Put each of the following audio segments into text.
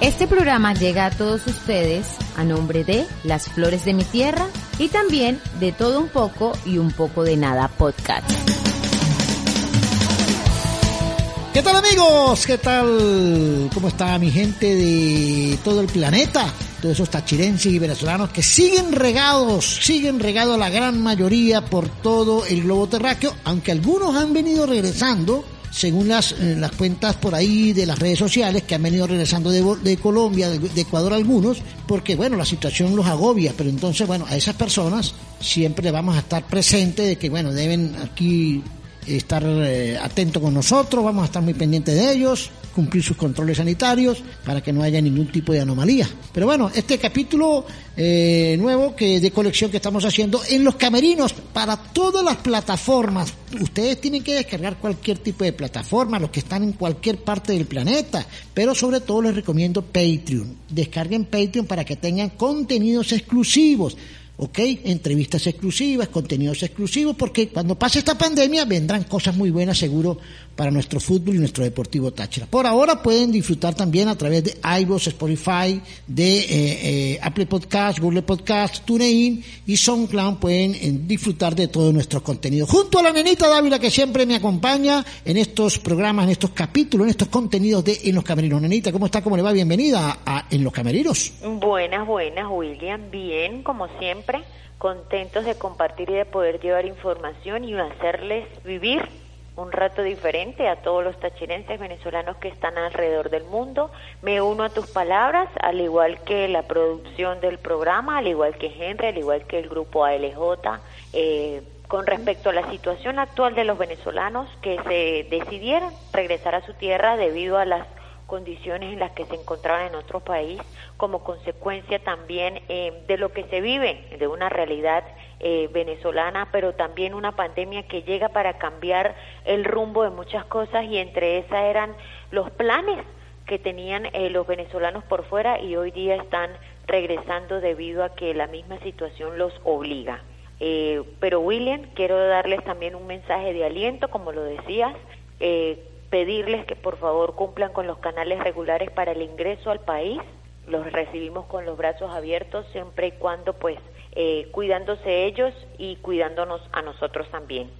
Este programa llega a todos ustedes a nombre de Las Flores de mi Tierra y también de Todo un poco y un poco de nada podcast. ¿Qué tal amigos? ¿Qué tal? ¿Cómo está mi gente de todo el planeta? Todos esos tachirenses y venezolanos que siguen regados, siguen regados la gran mayoría por todo el globo terráqueo, aunque algunos han venido regresando, según las, eh, las cuentas por ahí de las redes sociales, que han venido regresando de, de Colombia, de, de Ecuador algunos, porque bueno, la situación los agobia, pero entonces bueno, a esas personas siempre vamos a estar presentes de que bueno, deben aquí estar eh, atento con nosotros, vamos a estar muy pendientes de ellos, cumplir sus controles sanitarios para que no haya ningún tipo de anomalía. Pero bueno, este capítulo eh, nuevo que de colección que estamos haciendo en los camerinos para todas las plataformas. Ustedes tienen que descargar cualquier tipo de plataforma, los que están en cualquier parte del planeta, pero sobre todo les recomiendo Patreon. Descarguen Patreon para que tengan contenidos exclusivos. ¿Ok? Entrevistas exclusivas, contenidos exclusivos, porque cuando pase esta pandemia vendrán cosas muy buenas seguro para nuestro fútbol y nuestro deportivo Táchira. Por ahora pueden disfrutar también a través de iVoox, Spotify, de eh, eh, Apple Podcast, Google Podcast, TuneIn y SoundCloud pueden eh, disfrutar de todo nuestro contenido. Junto a la nenita Dávila que siempre me acompaña en estos programas, en estos capítulos, en estos contenidos de En los Camerinos. Nenita, ¿cómo está? ¿Cómo le va? Bienvenida a, En los Camerinos. Buenas, buenas, William. Bien, como siempre, contentos de compartir y de poder llevar información y hacerles vivir un rato diferente a todos los tachirenses venezolanos que están alrededor del mundo. Me uno a tus palabras, al igual que la producción del programa, al igual que Henry, al igual que el grupo ALJ, eh, con respecto a la situación actual de los venezolanos que se decidieron regresar a su tierra debido a las condiciones en las que se encontraban en otro país, como consecuencia también eh, de lo que se vive, de una realidad eh, venezolana, pero también una pandemia que llega para cambiar el rumbo de muchas cosas y entre esas eran los planes que tenían eh, los venezolanos por fuera y hoy día están regresando debido a que la misma situación los obliga. Eh, pero William, quiero darles también un mensaje de aliento, como lo decías, eh, pedirles que por favor cumplan con los canales regulares para el ingreso al país. Los recibimos con los brazos abiertos siempre y cuando pues eh, cuidándose ellos y cuidándonos a nosotros también.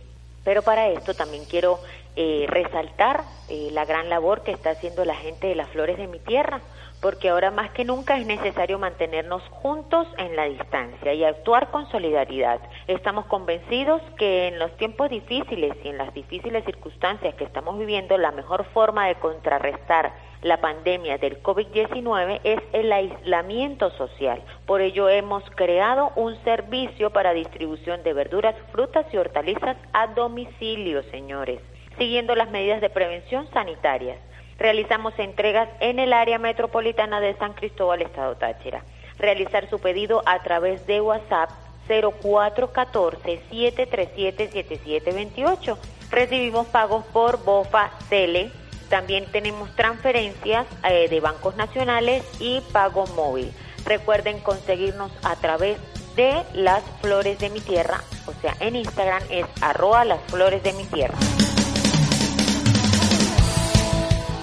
Pero para esto también quiero eh, resaltar eh, la gran labor que está haciendo la gente de las flores de mi tierra, porque ahora más que nunca es necesario mantenernos juntos en la distancia y actuar con solidaridad. Estamos convencidos que en los tiempos difíciles y en las difíciles circunstancias que estamos viviendo, la mejor forma de contrarrestar la pandemia del COVID-19 es el aislamiento social. Por ello hemos creado un servicio para distribución de verduras, frutas y hortalizas a domicilio, señores, siguiendo las medidas de prevención sanitarias. Realizamos entregas en el área metropolitana de San Cristóbal, Estado Táchira. Realizar su pedido a través de WhatsApp 0414-737-7728. Recibimos pagos por BOFA Cele. También tenemos transferencias eh, de bancos nacionales y pago móvil. Recuerden conseguirnos a través de las flores de mi tierra, o sea, en Instagram es arroba las flores de mi tierra.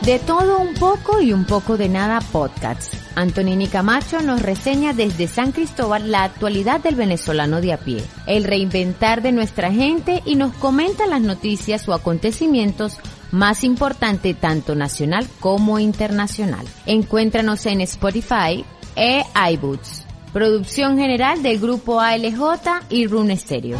De todo un poco y un poco de nada podcast. Antonini Camacho nos reseña desde San Cristóbal la actualidad del venezolano de a pie, el reinventar de nuestra gente y nos comenta las noticias o acontecimientos más importantes tanto nacional como internacional. Encuéntranos en Spotify, e iBoots. Producción general del grupo ALJ y Rune Stereo.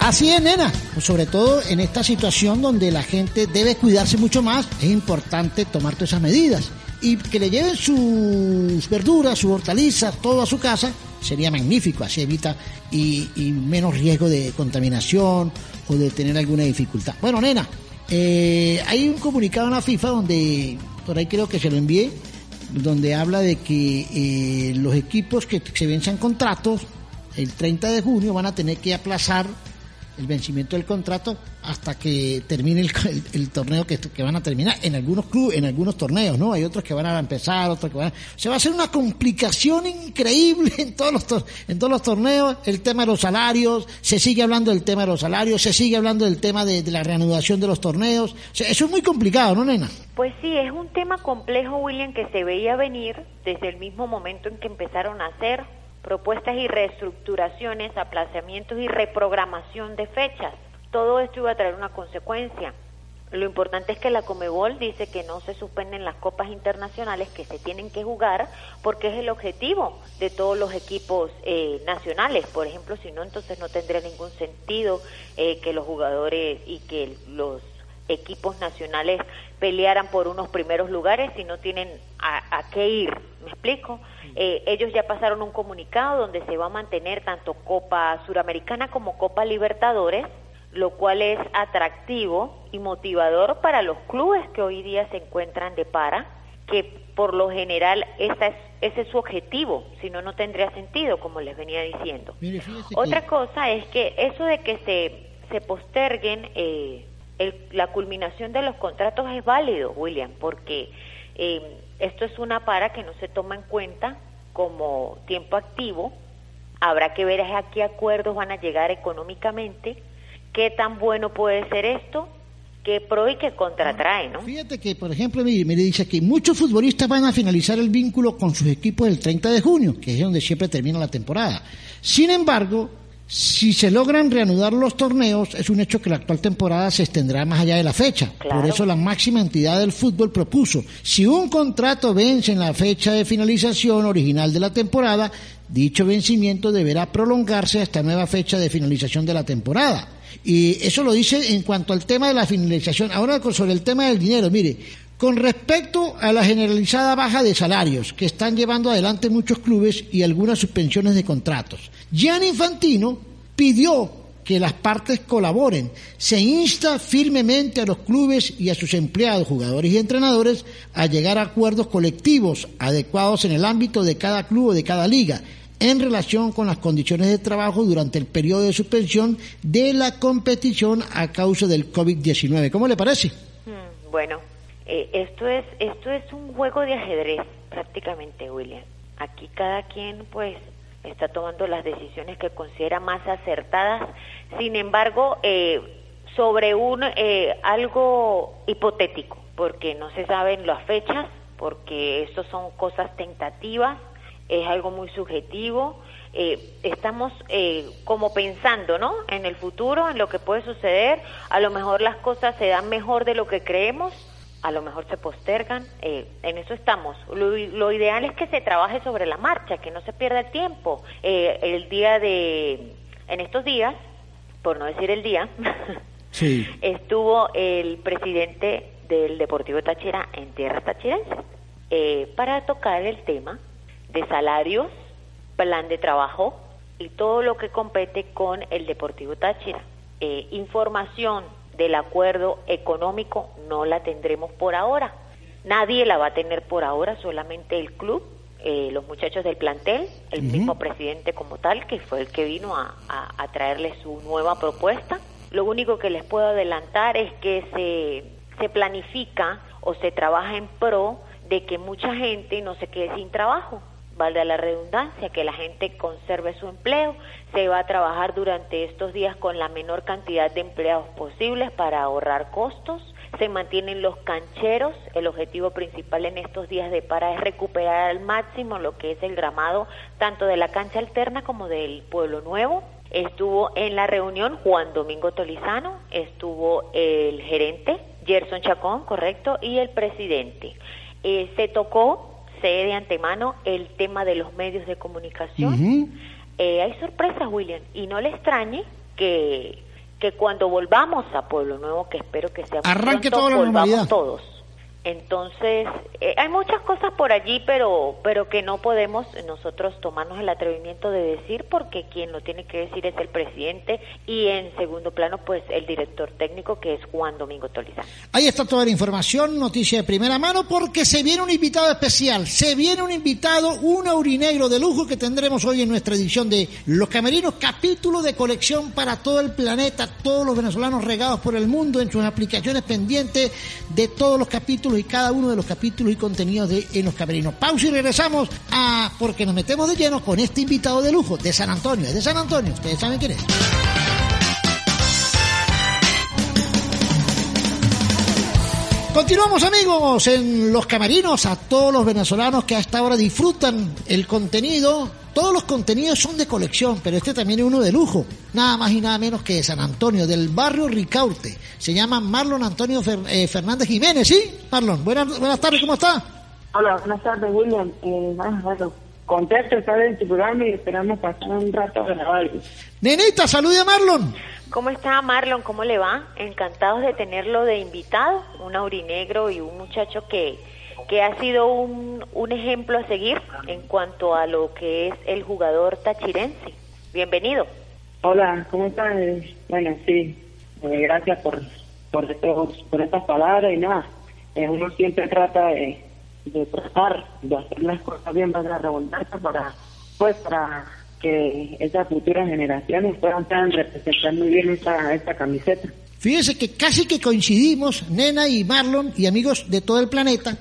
Así es, nena. Sobre todo en esta situación donde la gente debe cuidarse mucho más, es importante tomar todas esas medidas. Y que le lleven sus verduras, sus hortalizas, todo a su casa, sería magnífico. Así evita y, menos riesgo de contaminación o de tener alguna dificultad. Bueno, nena, eh, hay un comunicado en la FIFA donde, por ahí creo que se lo envié, donde habla de que eh, los equipos que se venzan contratos el 30 de junio van a tener que aplazar el vencimiento del contrato hasta que termine el, torneo que, van a terminar en algunos clubes, en algunos torneos, ¿no? Hay otros que van a empezar, otros que van a... Se va a hacer una complicación increíble en todos los en todos los torneos, el tema de los salarios, se sigue hablando del tema de los salarios, se sigue hablando del tema de, la reanudación de los torneos. eso es muy complicado, ¿no, nena? Pues sí, es un tema complejo, William, que se veía venir desde el mismo momento en que empezaron a hacer propuestas y reestructuraciones, aplazamientos y reprogramación de fechas. Todo esto iba a traer una consecuencia. Lo importante es que la Comebol dice que no se suspenden las copas internacionales que se tienen que jugar porque es el objetivo de todos los equipos eh, nacionales. Por ejemplo, si no, entonces no tendría ningún sentido eh, que los jugadores y que los equipos nacionales pelearan por unos primeros lugares si no tienen a, qué ir. ¿Me explico? Eh, ellos ya pasaron un comunicado donde se va a mantener tanto Copa Suramericana como Copa Libertadores, lo cual es atractivo y motivador para los clubes que hoy día se encuentran de para, que por lo general esa es, ese es su objetivo, si no, no tendría sentido, como les venía diciendo. Otra cosa es que eso de que se, se posterguen eh, la culminación de los contratos es válido, William, porque eh, esto es una para que no se toma en cuenta como tiempo activo. Habrá que ver a qué acuerdos van a llegar económicamente, qué tan bueno puede ser esto, qué pro y qué contratrae, ¿no? Fíjate que, por ejemplo, me dice que muchos futbolistas van a finalizar el vínculo con sus equipos el 30 de junio, que es donde siempre termina la temporada. Sin embargo, si se logran reanudar los torneos, es un hecho que la actual temporada se extenderá más allá de la fecha. Por eso la máxima entidad del fútbol propuso, si un contrato vence en la fecha de finalización original de la temporada, dicho vencimiento deberá prolongarse hasta nueva fecha de finalización de la temporada. Y eso lo dice en cuanto al tema de la finalización. Ahora sobre el tema del dinero, mire, con respecto a la generalizada baja de salarios que están llevando adelante muchos clubes y algunas suspensiones de contratos, Gianni Infantino pidió que las partes colaboren. Se insta firmemente a los clubes y a sus empleados, jugadores y entrenadores a llegar a acuerdos colectivos adecuados en el ámbito de cada club o de cada liga en relación con las condiciones de trabajo durante el periodo de suspensión de la competición a causa del COVID-19. ¿Cómo le parece? Mm, bueno, eh, esto es esto es un juego de ajedrez prácticamente, William. Aquí cada quien pues está tomando las decisiones que considera más acertadas. Sin embargo, eh, sobre un eh, algo hipotético, porque no se saben las fechas, porque esto son cosas tentativas, es algo muy subjetivo. estamos como pensando, ¿no? En el futuro, en lo que puede suceder. A lo mejor las cosas se dan mejor de lo que creemos a lo mejor se postergan, eh, en eso estamos. Lo, ideal es que se trabaje sobre la marcha, que no se pierda el tiempo. Eh, el día de, en estos días, por no decir el día, estuvo el presidente del Deportivo Táchira en tierras tachirenses eh, para tocar el tema de salarios, plan de trabajo y todo lo que compete con el Deportivo Táchira. información del acuerdo económico no la tendremos por ahora. Nadie la va a tener por ahora, solamente el club, eh, los muchachos del plantel, el mismo presidente como tal, que fue el que vino a, a, traerle su nueva propuesta. Lo único que les puedo adelantar es que se, se planifica o se trabaja en pro de que mucha gente no se quede sin trabajo valga la redundancia, que la gente conserve su empleo. Se va a trabajar durante estos días con la menor cantidad de empleados posibles para ahorrar costos. Se mantienen los cancheros. El objetivo principal en estos días de para es recuperar al máximo lo que es el gramado tanto de la cancha alterna como del Pueblo Nuevo. Estuvo en la reunión Juan Domingo Tolizano, estuvo el gerente Gerson Chacón, correcto, y el presidente. Eh, se tocó, sé de antemano, el tema de los medios de comunicación. Eh, hay sorpresas, William, y no le extrañe que, que cuando volvamos a Pueblo Nuevo, que espero que sea Arranque pronto, toda la volvamos normalidad. todos. Entonces, eh, hay muchas cosas por allí, pero, pero que no podemos nosotros tomarnos el atrevimiento de decir, porque quien lo tiene que decir es el presidente y en segundo plano, pues el director técnico, que es Juan Domingo Tolizán. Ahí está toda la información, noticia de primera mano, porque se viene un invitado especial, se viene un invitado, un aurinegro de lujo que tendremos hoy en nuestra edición de Los Camerinos, capítulo de colección para todo el planeta, todos los venezolanos regados por el mundo en sus aplicaciones pendientes de todos los capítulos y cada uno de los capítulos y contenidos de En los Camerinos. Pausa y regresamos a, porque nos metemos de lleno con este invitado de lujo de San Antonio, es de San Antonio, ustedes saben quién es. Continuamos amigos en los camerinos a todos los venezolanos que a esta hora disfrutan el contenido. Todos los contenidos son de colección, pero este también es uno de lujo. Nada más y nada menos que de San Antonio, del barrio Ricaurte. Se llama Marlon Antonio Fer- eh, Fernández Jiménez, ¿sí? Marlon, buenas, buenas tardes, ¿cómo está? Hola, buenas tardes, William. Eh, ah, bueno, contento estar en tu programa y esperamos pasar un rato agradable. Nenita, salude a Marlon. ¿Cómo está Marlon? ¿Cómo le va? Encantados de tenerlo de invitado, un aurinegro y un muchacho que, que ha sido un, un ejemplo a seguir en cuanto a lo que es el jugador tachirense. Bienvenido. Hola, ¿cómo estás? Eh, bueno, sí, eh, gracias por, por, estos, por estas palabras y nada. eh, uno siempre trata de, de tratar de hacer las cosas bien, para la redundancia, para, pues, para que esas futuras generaciones puedan representar muy bien esta, esta camiseta. Fíjese que casi que coincidimos, Nena y Marlon y amigos de todo el planeta,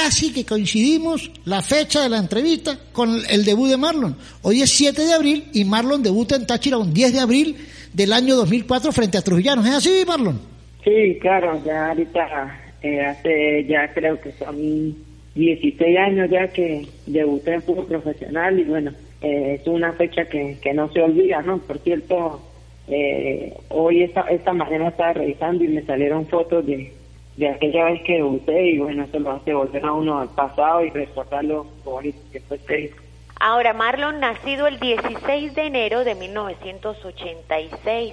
casi que coincidimos la fecha de la entrevista con el debut de Marlon. Hoy es 7 de abril y Marlon debuta en Táchira un 10 de abril del año 2004 frente a Trujillanos. ¿Es así, Marlon? Sí, claro, ya ahorita eh, hace ya creo que son 16 años ya que debuté en fútbol profesional y bueno, eh, es una fecha que, que no se olvida, ¿no? Por cierto, eh, hoy esta, esta mañana estaba revisando y me salieron fotos de, de aquella vez que debuté y bueno, eso lo hace volver a uno al pasado y recordar lo bonito que fue este Ahora, Marlon, nacido el 16 de enero de 1986.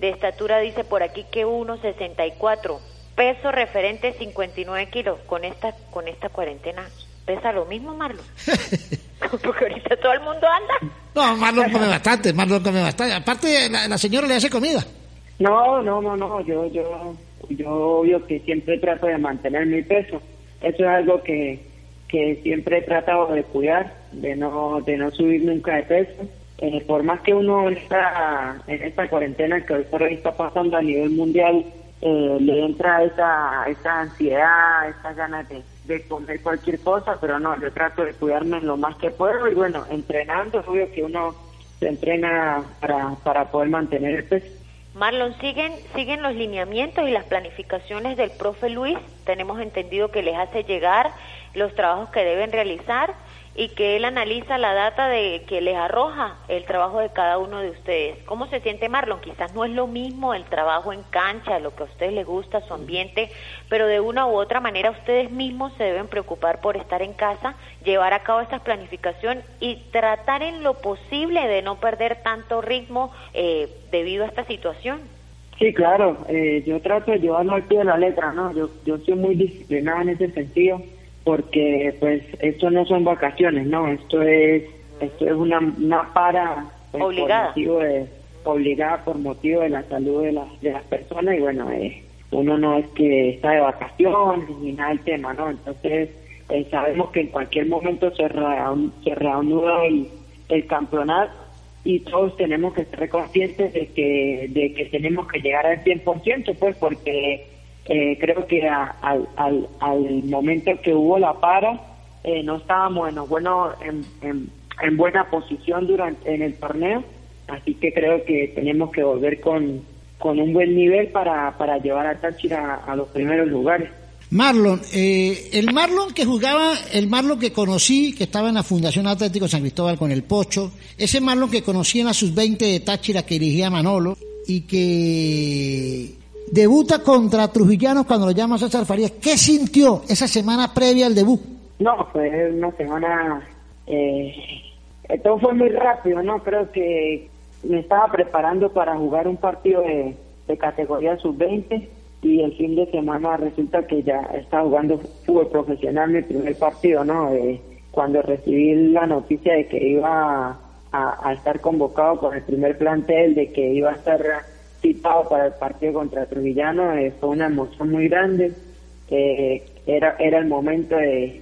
De estatura dice por aquí que 1,64. Peso referente 59 kilos. Con esta, con esta cuarentena, ¿pesa lo mismo, Marlon? Porque ahorita todo el mundo anda. No, Marlon come bastante, Marlon come bastante. Aparte, la, la señora le hace comida. No, no, no, no, yo, yo, yo obvio que siempre trato de mantener mi peso. Eso es algo que, que siempre he tratado de cuidar, de no, de no subir nunca de peso. Eh, por más que uno está en esta cuarentena que hoy por hoy está pasando a nivel mundial, eh, le entra esa, esa ansiedad, esas ganas de, de comer cualquier cosa, pero no, yo trato de cuidarme lo más que puedo y bueno, entrenando, obvio que uno se entrena para, para poder mantener el peso. Marlon, siguen, siguen los lineamientos y las planificaciones del profe Luis. Tenemos entendido que les hace llegar los trabajos que deben realizar y que él analiza la data de que les arroja el trabajo de cada uno de ustedes. ¿Cómo se siente Marlon? Quizás no es lo mismo el trabajo en cancha, lo que a ustedes les gusta, su ambiente, pero de una u otra manera ustedes mismos se deben preocupar por estar en casa, llevar a cabo esta planificación y tratar en lo posible de no perder tanto ritmo eh, debido a esta situación. Sí, claro, eh, yo trato de llevarlo al pie de la letra, ¿no? Yo, yo soy muy disciplinado en ese sentido porque pues esto no son vacaciones, no, esto es esto es una, una para pues, Obligada. por motivo de obligada por motivo de la salud de las de las personas y bueno, eh, uno no es que está de vacaciones ni nada del tema, ¿no? Entonces eh, sabemos que en cualquier momento se, reanu- se reanuda el, el campeonato y todos tenemos que ser conscientes de que de que tenemos que llegar al 100%, pues porque eh, creo que a- al, al, al momento que hubo la para eh, no estábamos en, bueno, en, en, en buena posición durante en el torneo, así que creo que tenemos que volver con, con un buen nivel para, para llevar a Táchira a los primeros lugares. Marlon, eh, el Marlon que jugaba, el Marlon que conocí, que estaba en la Fundación Atlético San Cristóbal con el Pocho, ese Marlon que conocí en la sub-20 de Táchira que dirigía Manolo y que debuta contra Trujillanos cuando lo llama César Farías. ¿Qué sintió esa semana previa al debut? No, fue una semana... Eh, todo fue muy rápido, ¿no? Creo que me estaba preparando para jugar un partido de, categoría sub-20 y el fin de semana resulta que ya estaba jugando fútbol profesional mi primer partido, ¿no? Cuando recibí la noticia de que iba a, estar convocado con el primer plantel, de que iba a estar citado para el partido contra Trujillano, eh, fue una emoción muy grande. Eh, era, era el momento de,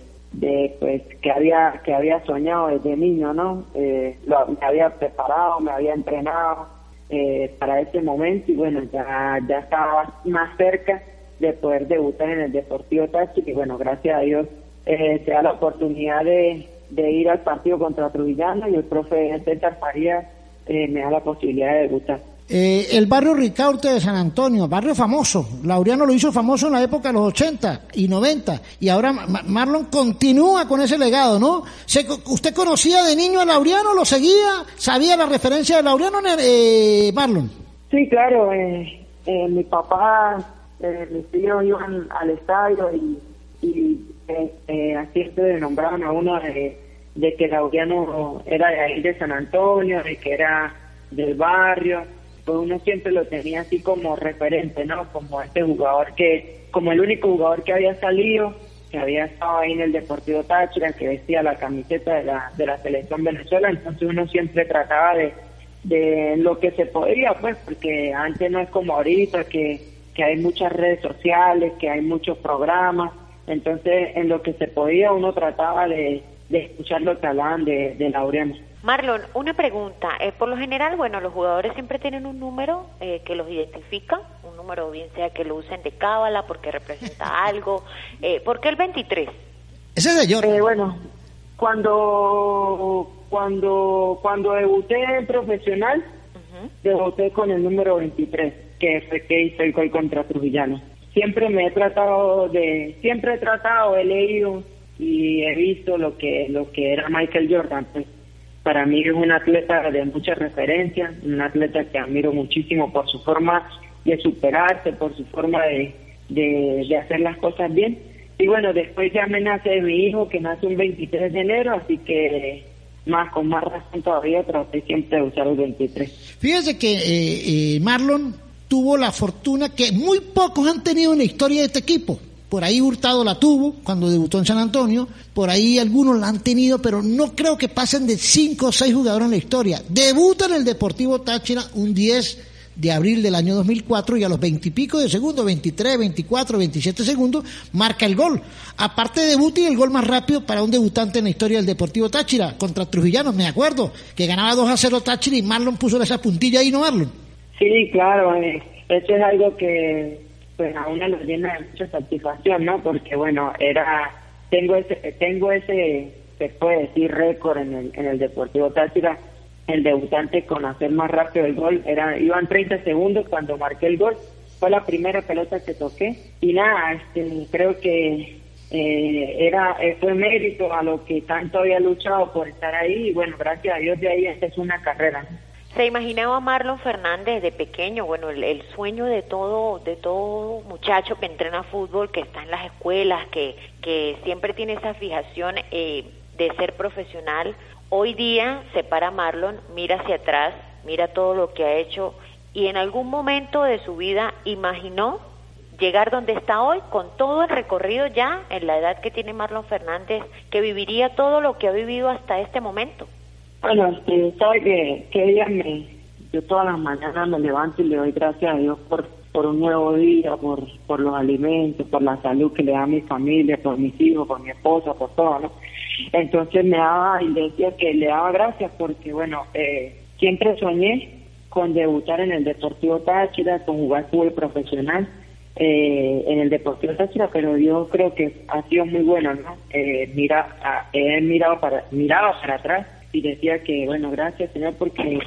pues que había que había soñado desde niño no eh, me había preparado me había entrenado eh, para ese momento y bueno ya ya estaba más cerca de poder debutar en el Deportivo Táchira y bueno gracias a Dios eh, se da la oportunidad de, de ir al partido contra Trujillano y el profe César Farías eh, me da la posibilidad de debutar eh, el barrio Ricaurte de San Antonio, barrio famoso. Laureano lo hizo famoso en la época de los 80 y 90. Y ahora Marlon continúa con ese legado, ¿no? ¿Usted conocía de niño a Laureano? ¿Lo seguía? ¿Sabía la referencia de Laureano, eh, Marlon? Sí, claro. Eh, eh mi papá, eh, mis tíos iban al estadio y, y así se nombraban a uno de, de que Laureano era de ahí de San Antonio, de que era del barrio pues uno siempre lo tenía así como referente, ¿no? Como este jugador que, como el único jugador que había salido, que había estado ahí en el Deportivo Táchira, que vestía la camiseta de la, de la selección Venezuela, entonces uno siempre trataba de, de lo que se podía, pues, porque antes no es como ahorita, que, que hay muchas redes sociales, que hay muchos programas, entonces en lo que se podía uno trataba de, de escuchar lo que de, de Laureano. Marlon, una pregunta. Eh, por lo general, bueno, los jugadores siempre tienen un número eh, que los identifica, un número bien sea que lo usen de cábala porque representa algo. Eh, ¿Por qué el 23? Ese es de Eh, bueno, cuando, cuando, cuando debuté en profesional, debuté con el número 23, que fue que hice el gol contra Trujillano. Siempre me he tratado de, siempre he tratado, he leído y he visto lo que, lo que era Michael Jordan, pues para mí es un atleta de mucha referencia, un atleta que admiro muchísimo por su forma de superarse, por su forma de, de, hacer las cosas bien. Y bueno, después ya me nace mi hijo, que nace un 23 de enero, así que más con más razón todavía traté siempre de usar el 23. Fíjese que eh, eh, Marlon tuvo la fortuna que muy pocos han tenido en la historia de este equipo. Por ahí Hurtado la tuvo cuando debutó en San Antonio, por ahí algunos la han tenido, pero no creo que pasen de cinco o seis jugadores en la historia. Debuta en el Deportivo Táchira un 10 de abril del año 2004 y a los 20 y pico de segundos, 23, 24, 27 segundos, marca el gol. Aparte de debut y el gol más rápido para un debutante en la historia del Deportivo Táchira contra Trujillanos, me acuerdo, que ganaba 2 a 0 Táchira y Marlon puso esa puntilla ahí, ¿no Marlon? Sí, claro, eh, eso es algo que pues a uno lo llena de mucha satisfacción, ¿no? Porque bueno, era, tengo ese, tengo ese, se puede decir, récord en el, en el Deportivo Táchira, el debutante con hacer más rápido el gol, era, iban 30 segundos cuando marqué el gol, fue la primera pelota que toqué, y nada, este, creo que eh, era, eh, fue mérito a lo que tanto había luchado por estar ahí, y bueno, gracias a Dios de ahí esta es una carrera. Se imaginaba a Marlon Fernández de pequeño, bueno, el, sueño de todo, de todo muchacho que entrena fútbol, que está en las escuelas, que, que siempre tiene esa fijación eh, de ser profesional. Hoy día se para Marlon, mira hacia atrás, mira todo lo que ha hecho y en algún momento de su vida imaginó llegar donde está hoy con todo el recorrido ya en la edad que tiene Marlon Fernández, que viviría todo lo que ha vivido hasta este momento. Bueno, este, sabe que, que me, yo todas las mañanas me levanto y le doy gracias a Dios por, por un nuevo día, por, por los alimentos, por la salud que le da a mi familia, por mis hijos, por mi esposa, por todo, ¿no? Entonces me daba, y decía que le daba gracias porque, bueno, eh, siempre soñé con debutar en el Deportivo Táchira, con jugar fútbol profesional eh, en el Deportivo Táchira, pero yo creo que ha sido muy bueno, ¿no? Eh, mira, he mirado para, miraba para atrás y decía que, bueno, gracias Señor porque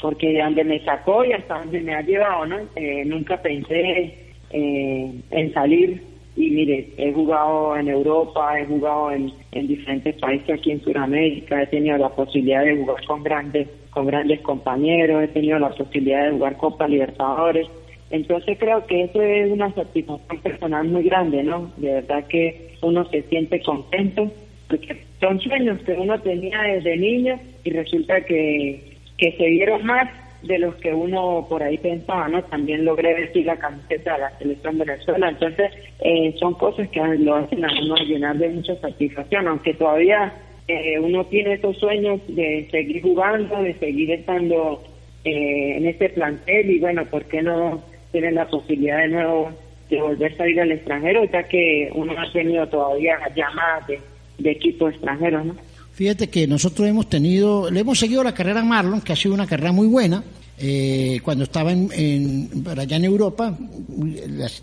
porque de donde me sacó y hasta donde me ha llevado, ¿no? Eh, nunca pensé eh, en salir y mire, he jugado en Europa, he jugado en, en diferentes países aquí en Sudamérica, he tenido la posibilidad de jugar con grandes con grandes compañeros, he tenido la posibilidad de jugar Copa Libertadores Entonces creo que eso es una satisfacción personal muy grande, ¿no? De verdad que uno se siente contento, porque son sueños que uno tenía desde niño y resulta que, que se dieron más de los que uno por ahí pensaba, ¿no? También logré vestir la camiseta de la selección Venezuela, entonces eh, son cosas que lo hacen a uno llenar de mucha satisfacción, aunque todavía eh, uno tiene esos sueños de seguir jugando, de seguir estando eh, en este plantel y bueno, ¿por qué no tienen la posibilidad de nuevo de volver a salir al extranjero, ya que uno ha tenido todavía llamadas de, de equipos extranjeros, ¿no? Fíjate que nosotros hemos tenido, le hemos seguido la carrera a Marlon, que ha sido una carrera muy buena. Eh, cuando estaba en, en, allá en Europa,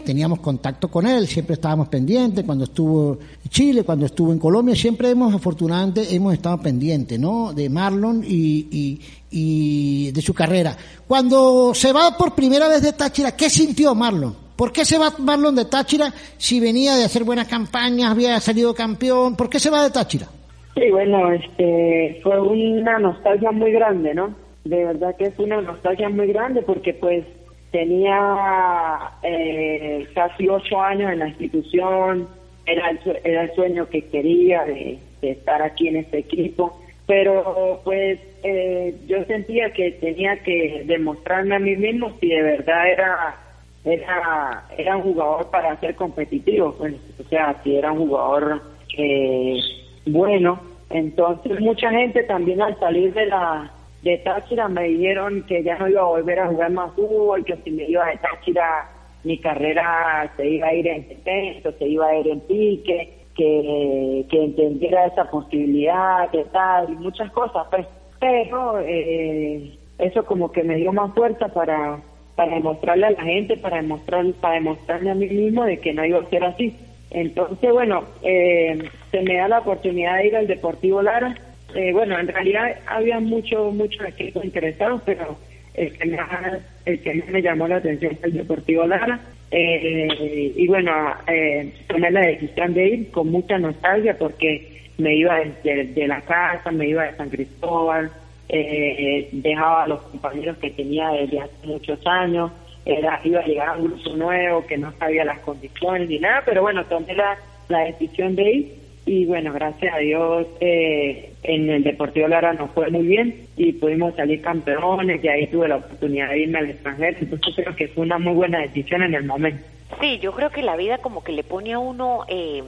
teníamos contacto con él, siempre estábamos pendientes. Cuando estuvo en Chile, cuando estuvo en Colombia, siempre hemos, afortunadamente, hemos estado pendientes, ¿no? De Marlon y, y, y de su carrera. Cuando se va por primera vez de Táchira, ¿qué sintió Marlon? ¿Por qué se va Marlon de Táchira si venía de hacer buenas campañas, había salido campeón? ¿Por qué se va de Táchira? Sí, bueno, este, fue una nostalgia muy grande, ¿no? De verdad que es una nostalgia muy grande porque pues tenía eh, casi ocho años en la institución, era el, era el sueño que quería de, estar aquí en este equipo, pero pues eh, yo sentía que tenía que demostrarme a mí mismo si de verdad era era era un jugador para ser competitivo, pues, o sea, si era un jugador eh, bueno. Entonces mucha gente también al salir de la de Táchira me dijeron que ya no iba a volver a jugar más fútbol, que si me iba de Táchira mi carrera se iba a ir en texto, se iba a ir en pique, que, que entendiera esa posibilidad, que tal, y muchas cosas, pues. Pero eh, eso como que me dio más fuerza para, para demostrarle a la gente, para demostrar, para demostrarme a mí mismo de que no iba a ser así. Entonces, bueno, eh, se me da la oportunidad de ir al Deportivo Lara. Eh, bueno, en realidad había muchos muchos equipos interesados, pero el que, más, el que me llamó la atención fue el Deportivo Lara. Eh, y bueno, eh, tomé la decisión de ir con mucha nostalgia porque me iba de, de la casa, me iba de San Cristóbal, eh, dejaba a los compañeros que tenía desde hace muchos años era, iba a llegar a un grupo nuevo que no sabía las condiciones ni nada, pero bueno, tomé la, la decisión de ir y bueno, gracias a Dios eh, en el Deportivo Lara nos fue muy bien y pudimos salir campeones y ahí tuve la oportunidad de irme al extranjero, entonces creo que fue una muy buena decisión en el momento. Sí, yo creo que la vida como que le pone a uno eh,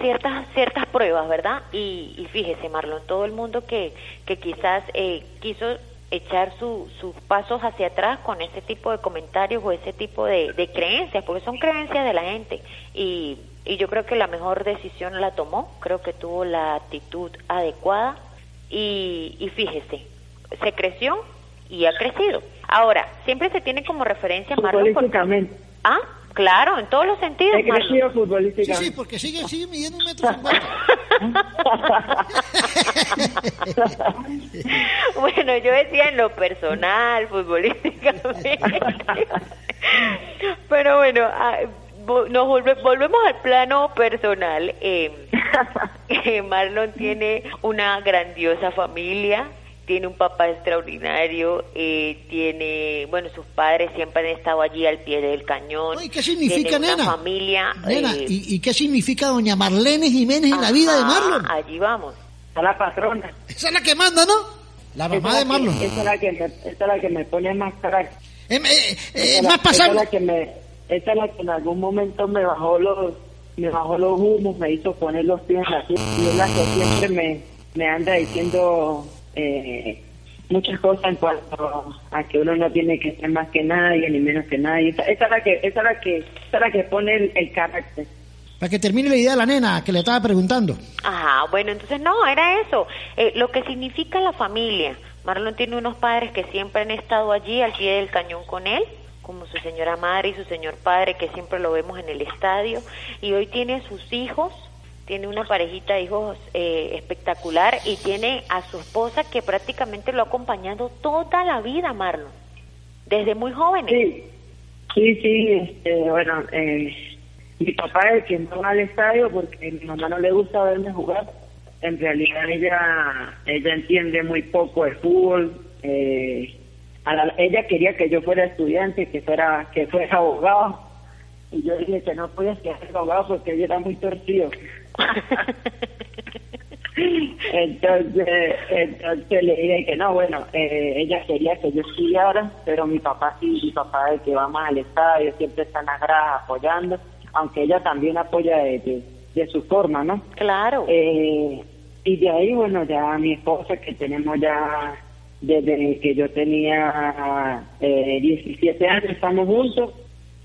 ciertas ciertas pruebas, ¿verdad? Y, y fíjese, Marlon, todo el mundo que, que quizás eh, quiso echar su, sus pasos hacia atrás con ese tipo de comentarios o ese tipo de, de, creencias, porque son creencias de la gente. Y, y yo creo que la mejor decisión la tomó, creo que tuvo la actitud adecuada y, y fíjese, se creció y ha crecido. Ahora, siempre se tiene como referencia Marlon. Porque, ¿Ah? Claro, en todos los sentidos. He crecido futbolísticamente. Sí, sí, porque sigue, sigue midiendo un metro bueno, yo decía en lo personal, futbolísticamente. Pero bueno, nos volve, volvemos al plano personal. Eh, Marlon tiene una grandiosa familia, tiene un papá extraordinario, eh, tiene, bueno, sus padres siempre han estado allí al pie del cañón. ¿Y qué significa, tiene nena? Una familia. Nena, eh, ¿y, ¿y, qué significa doña Marlene Jiménez en la vida de Marlon? Allí vamos. A la patrona. Esa es la que manda, ¿no? La mamá esa de Marlon. Que, esa, es la que me, esa es la que me pone más carácter. Eh, eh, eh, más pasable. Esa es la que me, esa es la que en algún momento me bajó los, me bajó los humos, me hizo poner los pies en la tierra y es la que siempre me, me anda diciendo eh, muchas cosas en cuanto a que uno no tiene que ser más que nadie ni menos que nadie. Esa, esa es la que, esa es la que, esa es la que pone el, el carácter. Para que termine la idea de la nena que le estaba preguntando. Ajá, bueno, entonces no, era eso. Eh, lo que significa la familia. Marlon tiene unos padres que siempre han estado allí al pie del cañón con él, como su señora madre y su señor padre, que siempre lo vemos en el estadio. Y hoy tiene sus hijos, tiene una parejita de hijos eh, espectacular y tiene a su esposa que prácticamente lo ha acompañado toda la vida, Marlon, desde muy jóvenes. Sí, sí, sí, este, bueno, eh, mi papá es quien no va al estadio porque a mi mamá no le gusta verme jugar. En realidad ella ella entiende muy poco de fútbol. Eh, ella quería que yo fuera estudiante, que fuera, que fuera abogado. Y yo dije que no podía ser abogado porque ella era muy torcido. Entonces, entonces le dije que no, bueno, eh, ella quería que yo estudiara, pero mi papá sí, mi papá de que vamos al estadio, siempre está en apoyando, aunque ella también apoya de, de, su forma, ¿no? Claro. Eh, y de ahí, bueno, ya mi esposa, que tenemos ya desde que yo tenía eh, 17 años, estamos juntos,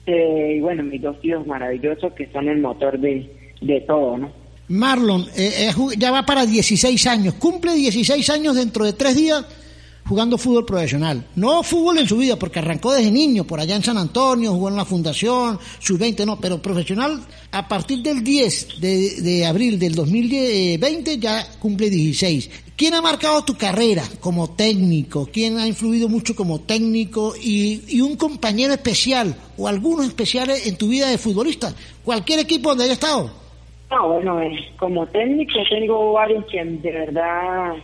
eh, y bueno, mis dos hijos maravillosos que son el motor de, de todo, ¿no? Marlon, eh, ya va para 16 años, cumple 16 años dentro de tres días jugando fútbol profesional. No fútbol en su vida, porque arrancó desde niño, por allá en San Antonio, jugó en la fundación, sus 20 no, pero profesional a partir del 10 de, abril del 2020 ya cumple 16. ¿Quién ha marcado tu carrera como técnico? ¿Quién ha influido mucho como técnico? Y un compañero especial o algunos especiales en tu vida de futbolista. Cualquier equipo donde haya estado. No, bueno, eh, como técnico tengo varios que de verdad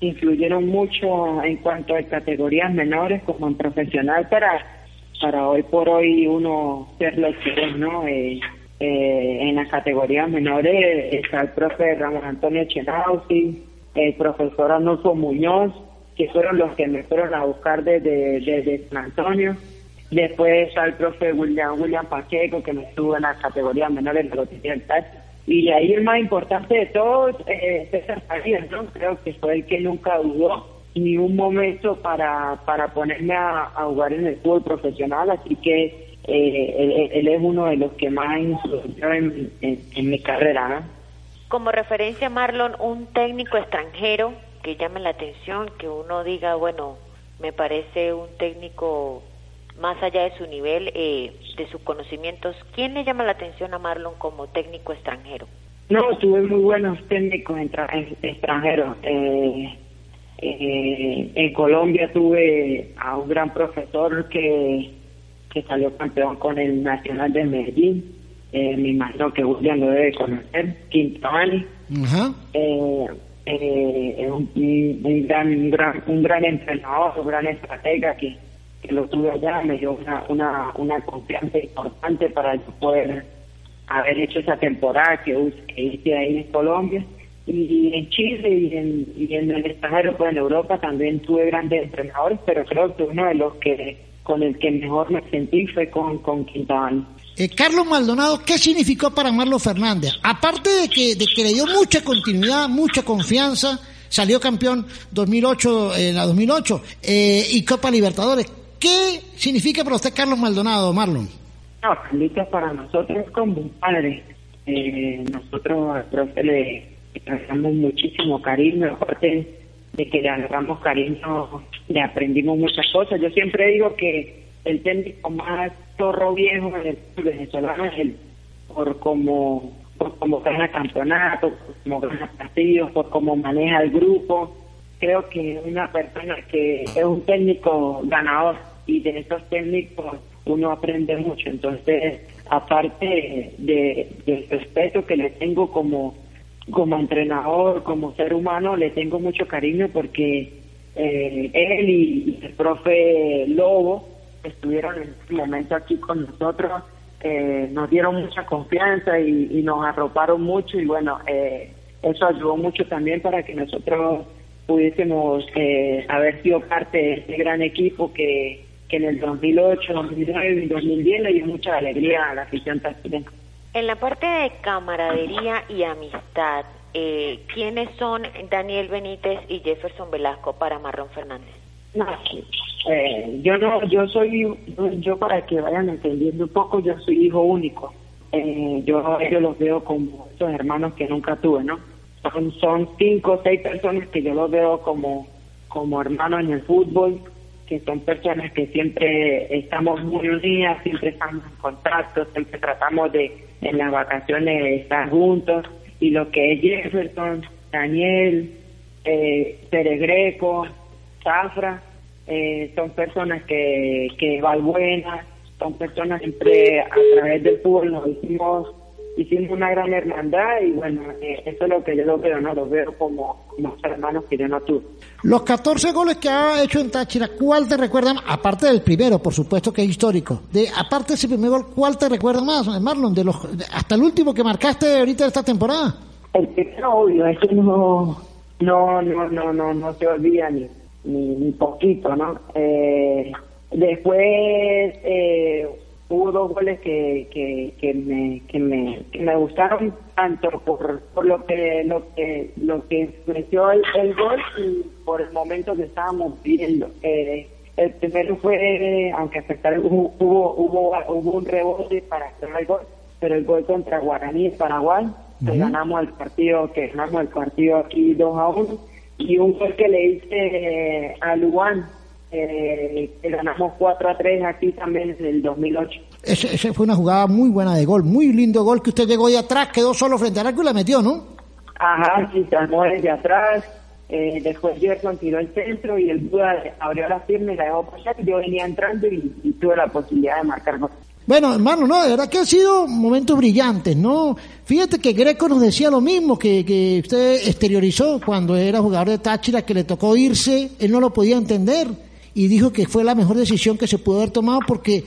influyeron mucho en cuanto a categorías menores como en profesional para para hoy por hoy uno ser lo que es, ¿no? Eh, eh, en las categorías menores está el profe Ramón Antonio Chenausi, el profesor Arnulfo Muñoz, que fueron los que me fueron a buscar desde, desde San Antonio. Después está el profe William, William Pacheco, que me estuvo en las categorías menores de los y ahí el más importante de todos, eh, César Farías, ¿no? Creo que fue el que nunca dudó ni un momento para, para ponerme a, jugar en el fútbol profesional, así que eh, él, es uno de los que más influyó en, en, mi carrera. Como referencia, Marlon, un técnico extranjero que llame la atención, que uno diga, bueno, me parece un técnico más allá de su nivel, eh, de sus conocimientos, ¿quién le llama la atención a Marlon como técnico extranjero? No, tuve muy buenos técnicos extranjeros. Eh, eh, en Colombia tuve a un gran profesor que, que salió campeón con el Nacional de Medellín. Eh, me imagino que William lo debe conocer, Quintana. Uh un, un, gran, un, gran, un gran entrenador, un gran estratega que que lo tuve allá me dio una, una, una confianza importante para poder haber hecho esa temporada que, hice ahí en Colombia. Y, en Chile y en, y en el extranjero, pues en Europa también tuve grandes entrenadores, pero creo que uno de los que con el que mejor me sentí fue con, con Quintana. Eh, Carlos Maldonado, ¿qué significó para Marlo Fernández? Aparte de que, de que le dio mucha continuidad, mucha confianza, salió campeón 2008 en la 2008 eh, y Copa Libertadores. ¿Qué significa para usted Carlos Maldonado, Marlon? No, Carlitos para nosotros es como un padre. Eh, nosotros al profe le agarramos muchísimo cariño, aparte de que le agarramos cariño, le aprendimos muchas cosas. Yo siempre digo que el técnico más zorro viejo en el venezolano es el por cómo por cómo gana campeonatos, por cómo gana partidos, por cómo maneja el grupo creo que una persona que es un técnico ganador y de esos técnicos uno aprende mucho. Entonces, aparte de, del respeto que le tengo como, como entrenador, como ser humano, le tengo mucho cariño porque eh, él y, el profe Lobo estuvieron en este momento aquí con nosotros, eh, nos dieron mucha confianza y, nos arroparon mucho y bueno, eh, eso ayudó mucho también para que nosotros pudiésemos eh, haber sido parte de este gran equipo que, que en el 2008, 2009 y 2010 le dio mucha alegría a la afición taxilena. En la parte de camaradería y amistad, eh, ¿quiénes son Daniel Benítez y Jefferson Velasco para Marrón Fernández? No, eh, yo no, yo soy, yo para que vayan entendiendo un poco, yo soy hijo único. Eh, yo ellos los veo como esos hermanos que nunca tuve, ¿no? Son, cinco o seis personas que yo los veo como, como hermanos en el fútbol, que son personas que siempre estamos muy unidas, siempre estamos en contacto, siempre tratamos de en las vacaciones estar juntos. Y lo que es Jefferson, Daniel, eh, Greco, Zafra, eh, son personas que, que buenas, son personas siempre a través del fútbol nos hicimos hicimos una gran hermandad y bueno, eh, eso es lo que yo lo veo, ¿no? Lo veo como, como hermanos que yo no tuve. Los 14 goles que ha hecho en Táchira, ¿cuál te recuerda más? Aparte del primero, por supuesto que es histórico. De, aparte de ese primer gol, ¿cuál te recuerda más, Marlon? De los, hasta el último que marcaste ahorita de esta temporada. El primero, obvio, eso no, no, no, no, no, no se olvida ni, ni, ni poquito, ¿no? Eh, después, eh, hubo dos goles que, que, que, me, que, me, que me gustaron tanto por, por lo que lo que lo que influenció el, el gol y por el momento que estábamos viviendo. Eh, el primero fue, aunque afectar, hubo, hubo, hubo, un rebote para hacer el gol, pero el gol contra Guaraní Paraguay, que ganamos el partido, que ganamos el partido aquí 2 a 1, y un gol que le hice eh, a Luan eh, que ganamos 4 a 3 aquí también en el 2008. Ese, ese fue una jugada muy buena de gol, muy lindo gol que usted llegó de atrás, quedó solo frente al arco y la metió, ¿no? Ajá, sí, tomó desde atrás, eh, después Gerson tiró el centro y el Buda abrió la pierna y la dejó pasar, yo venía entrando y, y tuve la posibilidad de marcar gol. Bueno, hermano, no, de verdad que han sido momentos brillantes, ¿no? Fíjate que Greco nos decía lo mismo que, que usted exteriorizó cuando era jugador de Táchira, que le tocó irse, él no lo podía entender y dijo que fue la mejor decisión que se pudo haber tomado porque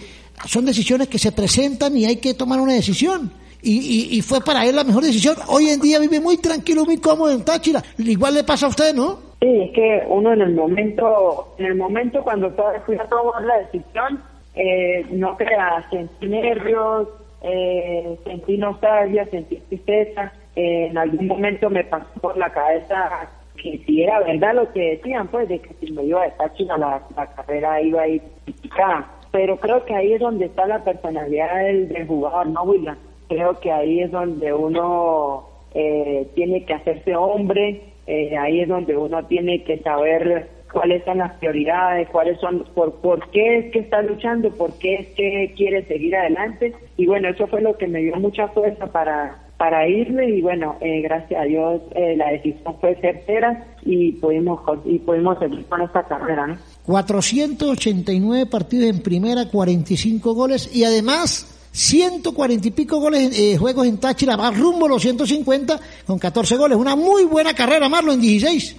son decisiones que se presentan y hay que tomar una decisión. Y, y, y fue para él la mejor decisión. Hoy en día vive muy tranquilo, muy cómodo en Táchira. Igual le pasa a usted, ¿no? Sí, es que uno en el momento, en el momento cuando fui a tomar la decisión, eh, no crea, sentí nervios, eh, sentí nostalgia, sentí tristeza. Eh, en algún momento me pasó por la cabeza que si era verdad lo que decían, pues de que si me iba a estar china la, la carrera iba a ir criticada. Pero creo que ahí es donde está la personalidad del, del jugador, ¿no, William? Creo que ahí es donde uno eh, tiene que hacerse hombre, eh, ahí es donde uno tiene que saber cuáles son las prioridades, cuáles son, por, por qué es que está luchando, por qué es que quiere seguir adelante. Y bueno, eso fue lo que me dio mucha fuerza para, para irme y bueno, eh, gracias a Dios eh, la decisión fue certera y pudimos, y pudimos seguir con esta carrera, ¿no? 489 partidos en primera, 45 goles y además 140 y pico goles, eh, juegos en Táchira, va rumbo a los 150 con 14 goles. Una muy buena carrera, Marlon, en 16.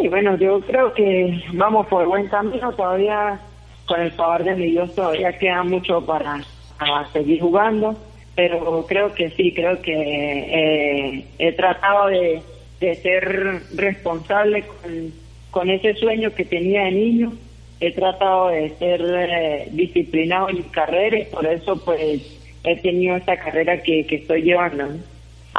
Y bueno, yo creo que vamos por buen camino todavía, con el favor de mi Dios todavía queda mucho para, para seguir jugando, pero creo que sí, creo que eh, he tratado de, de ser responsable con, con ese sueño que tenía de niño, he tratado de ser eh, disciplinado en mi carrera y por eso pues he tenido esta carrera que, que estoy llevando.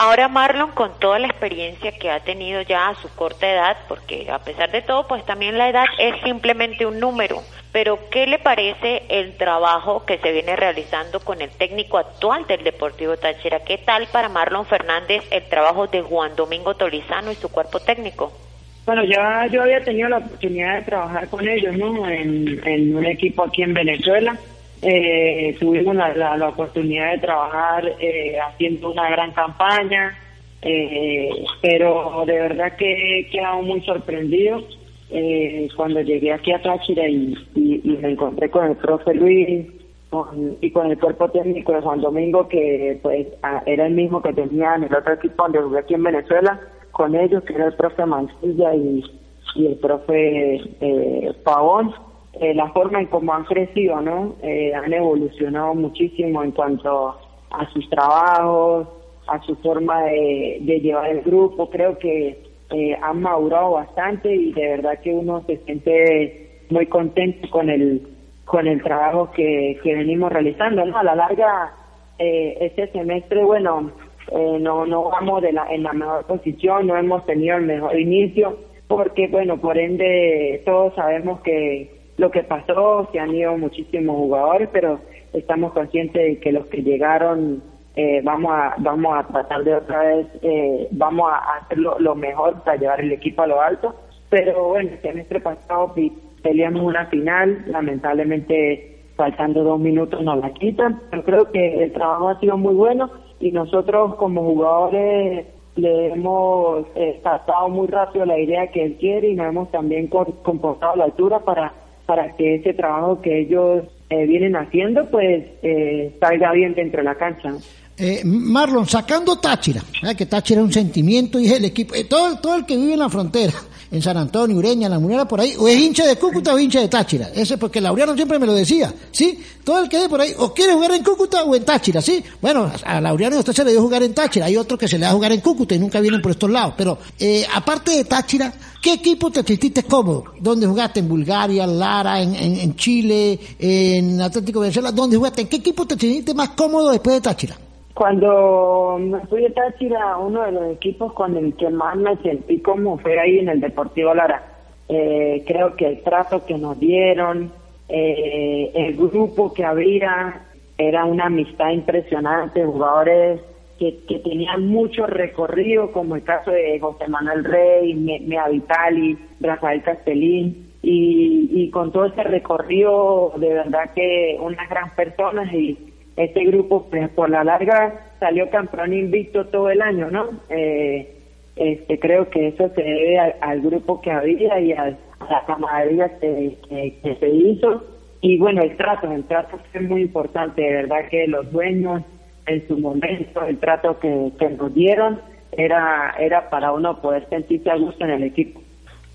Ahora Marlon, con toda la experiencia que ha tenido ya a su corta edad, porque a pesar de todo, pues también la edad es simplemente un número, pero ¿qué le parece el trabajo que se viene realizando con el técnico actual del Deportivo Táchira? ¿Qué tal para Marlon Fernández el trabajo de Juan Domingo Tolizano y su cuerpo técnico? Bueno, ya yo había tenido la oportunidad de trabajar con ellos, ¿no? En, en un equipo aquí en Venezuela. Eh, tuvimos la, la, la, oportunidad de trabajar eh, haciendo una gran campaña, eh, pero de verdad que he quedado muy sorprendido eh, cuando llegué aquí a Táchira y, y, me encontré con el profe Luis y con el cuerpo técnico de Juan Domingo, que pues era el mismo que tenía en el otro equipo donde jugué aquí en Venezuela, con ellos, que era el profe Mancilla y, y el profe eh, Pavón eh, la forma en cómo han crecido, ¿no? Eh, han evolucionado muchísimo en cuanto a sus trabajos, a su forma de, llevar el grupo. Creo que eh, han madurado bastante y de verdad que uno se siente muy contento con el con el trabajo que, que venimos realizando. ¿no? A la larga, eh, este semestre, bueno, eh, no no vamos de la, en la mejor posición, no hemos tenido el mejor inicio, porque, bueno, por ende, todos sabemos que lo que pasó, se han ido muchísimos jugadores, pero estamos conscientes de que los que llegaron eh, vamos a vamos a tratar de otra vez, eh, vamos a hacer lo, mejor para llevar el equipo a lo alto. Pero bueno, el semestre pasado peleamos una final, lamentablemente faltando dos minutos nos la quitan, pero creo que el trabajo ha sido muy bueno y nosotros como jugadores le hemos eh, muy rápido la idea que él quiere y nos hemos también comportado a la altura para para que ese trabajo que ellos eh, vienen haciendo pues eh, salga bien dentro de la cancha. Eh, Marlon, sacando Táchira, ¿sabes que Táchira es un sentimiento y es el equipo, eh, todo, todo el que vive en la frontera, en San Antonio, Ureña, La Munera, por ahí, o es hincha de Cúcuta o hincha de Táchira. Ese porque Laureano siempre me lo decía, ¿sí? Todo el que ve por ahí, o quiere jugar en Cúcuta o en Táchira, ¿sí? Bueno, a Laureano usted se le dio jugar en Táchira, hay otro que se le da a jugar en Cúcuta y nunca vienen por estos lados. Pero, eh, aparte de Táchira, ¿qué equipo te sentiste cómodo? ¿Dónde jugaste? ¿En Bulgaria, Lara, en, en, en Chile, en Atlético Venezuela? ¿Dónde jugaste? ¿En qué equipo te sentiste más cómodo después de Táchira? Cuando me fui de Táchira, uno de los equipos con el que más me sentí como fue ahí en el Deportivo Lara. Eh, creo que el trato que nos dieron, eh, el grupo que había, era una amistad impresionante, jugadores que, que tenían mucho recorrido, como el caso de José Manuel Rey, Mea Vitali, Rafael Castellín, y, y con todo ese recorrido, de verdad que unas gran personas y este grupo pues, por la larga salió campeón invicto todo el año, ¿no? Eh, este, creo que eso se debe al, grupo que había y a, la camaradería que, que, se hizo. Y bueno, el trato, el trato fue muy importante, de verdad que los dueños en su momento, el trato que, que nos dieron era, era para uno poder sentirse a gusto en el equipo.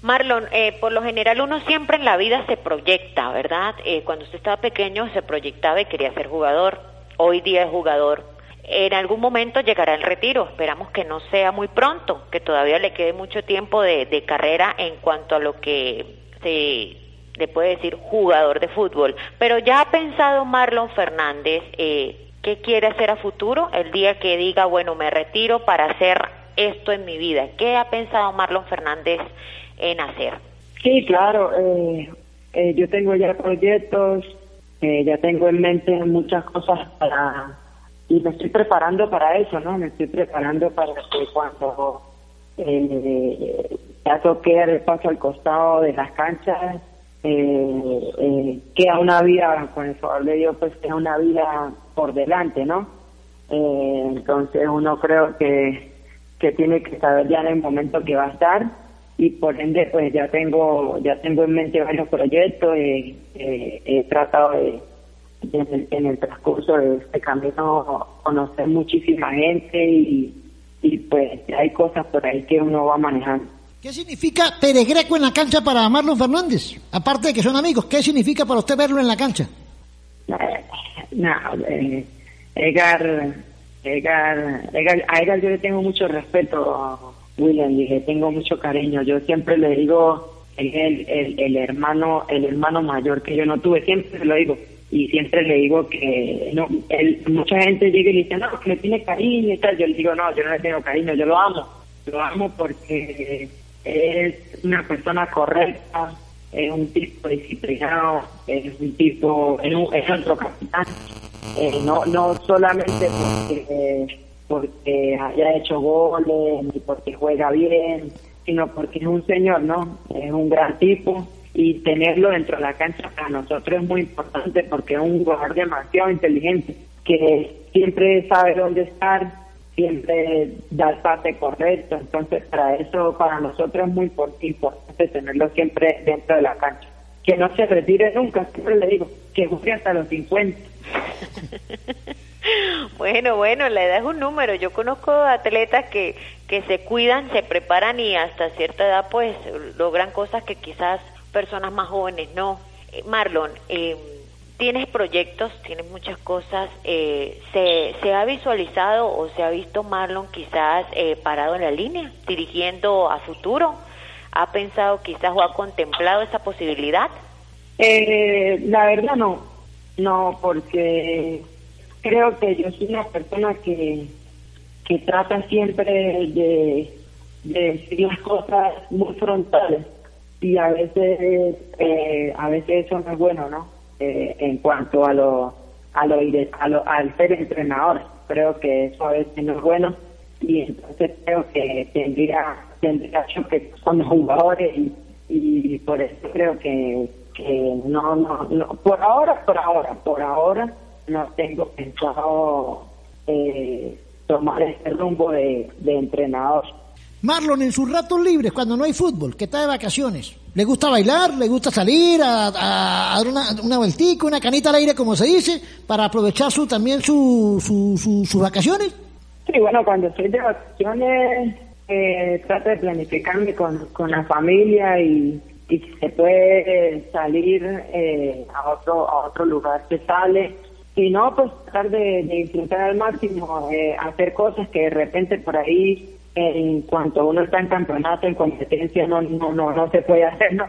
Marlon, eh, por lo general uno siempre en la vida se proyecta, ¿verdad? Eh, cuando usted estaba pequeño se proyectaba y quería ser jugador, hoy día es jugador. En algún momento llegará el retiro, esperamos que no sea muy pronto, que todavía le quede mucho tiempo de, carrera en cuanto a lo que se le puede decir jugador de fútbol. Pero ya ha pensado Marlon Fernández eh, qué quiere hacer a futuro el día que diga, bueno, me retiro para hacer esto en mi vida. ¿Qué ha pensado Marlon Fernández en hacer. Sí, claro. Eh, eh, yo tengo ya proyectos, eh, ya tengo en mente muchas cosas para y me estoy preparando para eso, ¿no? Me estoy preparando para que cuando eh, ya toque el paso al costado de las canchas, eh, queda una vida, con el favor de Dios, pues queda una vida por delante, ¿no? entonces uno creo que, que tiene que saber ya en el momento que va a estar y por ende pues ya tengo ya tengo en mente varios proyectos eh, he tratado de en el, transcurso de este camino conocer muchísima gente y, y pues hay cosas por ahí que uno va manejando ¿Qué significa Pérez Greco en la cancha para Marlon Fernández? Aparte de que son amigos, ¿qué significa para usted verlo en la cancha? No, eh, Edgar, Edgar, Edgar, a Edgar yo le tengo mucho respeto William, dije, tengo mucho cariño. Yo siempre le digo, el, el, el, hermano el hermano mayor que yo no tuve, siempre lo digo. Y siempre le digo que no él, mucha gente llega y le dice, no, que le tiene cariño y tal. Yo le digo, no, yo no le tengo cariño, yo lo amo. Lo amo porque es una persona correcta, es un tipo disciplinado, es un tipo, es, un, es capitán. Eh, no, no solamente porque porque haya hecho goles, ni porque juega bien, sino porque es un señor, ¿no? Es un gran tipo y tenerlo dentro de la cancha para nosotros es muy importante porque es un jugador demasiado inteligente que siempre sabe dónde estar, siempre da el pase correcto, entonces para eso para nosotros es muy importante tenerlo siempre dentro de la cancha. Que no se retire nunca, siempre le digo, que juegue hasta los 50. Bueno, bueno, la edad es un número. Yo conozco atletas que, que se cuidan, se preparan y hasta cierta edad pues logran cosas que quizás personas más jóvenes no. Eh, Marlon, eh, tienes proyectos, tienes muchas cosas. Eh, ¿se, ¿Se ha visualizado o se ha visto Marlon quizás eh, parado en la línea, dirigiendo a futuro? ¿Ha pensado quizás o ha contemplado esa posibilidad? Eh, la verdad no, no, porque creo que yo soy una persona que, que trata siempre de, decir las cosas muy frontales y a veces eh, a veces eso no es bueno no eh, en cuanto a lo a lo, a lo al ser entrenador creo que eso a veces no es bueno y entonces creo que tendría tendría que con los jugadores y, y por eso creo que que no no no por ahora por ahora por ahora no tengo pensado eh, tomar este rumbo de, entrenador. Marlon, en sus ratos libres, cuando no hay fútbol, que está de vacaciones, ¿Le gusta bailar? ¿Le gusta salir a, a, dar una, una vueltica, una canita al aire, como se dice, para aprovechar su también su, su, sus vacaciones? Sí, bueno, cuando estoy de vacaciones eh, trato de planificarme con, con la familia y, y si se puede salir eh, a otro a otro lugar se sale si no pues tratar de, disfrutar al máximo eh, hacer cosas que de repente por ahí en cuanto uno está en campeonato en competencia no no no, no se puede hacer no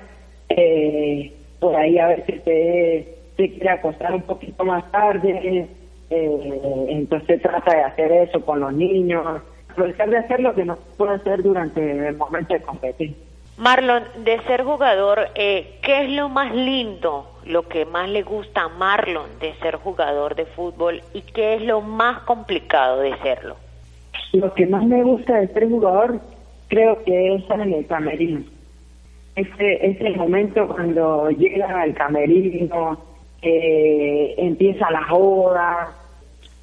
eh, por ahí a si se, se quiere acostar un poquito más tarde eh, entonces trata de hacer eso con los niños aprovechar de hacer lo que no puede hacer durante el momento de competir. Marlon, de ser jugador, eh, ¿qué es lo más lindo, lo que más le gusta a Marlon de ser jugador de fútbol y qué es lo más complicado de serlo? Lo que más me gusta de ser jugador creo que es en el camerino. Ese, ese momento cuando llega al camerino, eh, empieza la joda,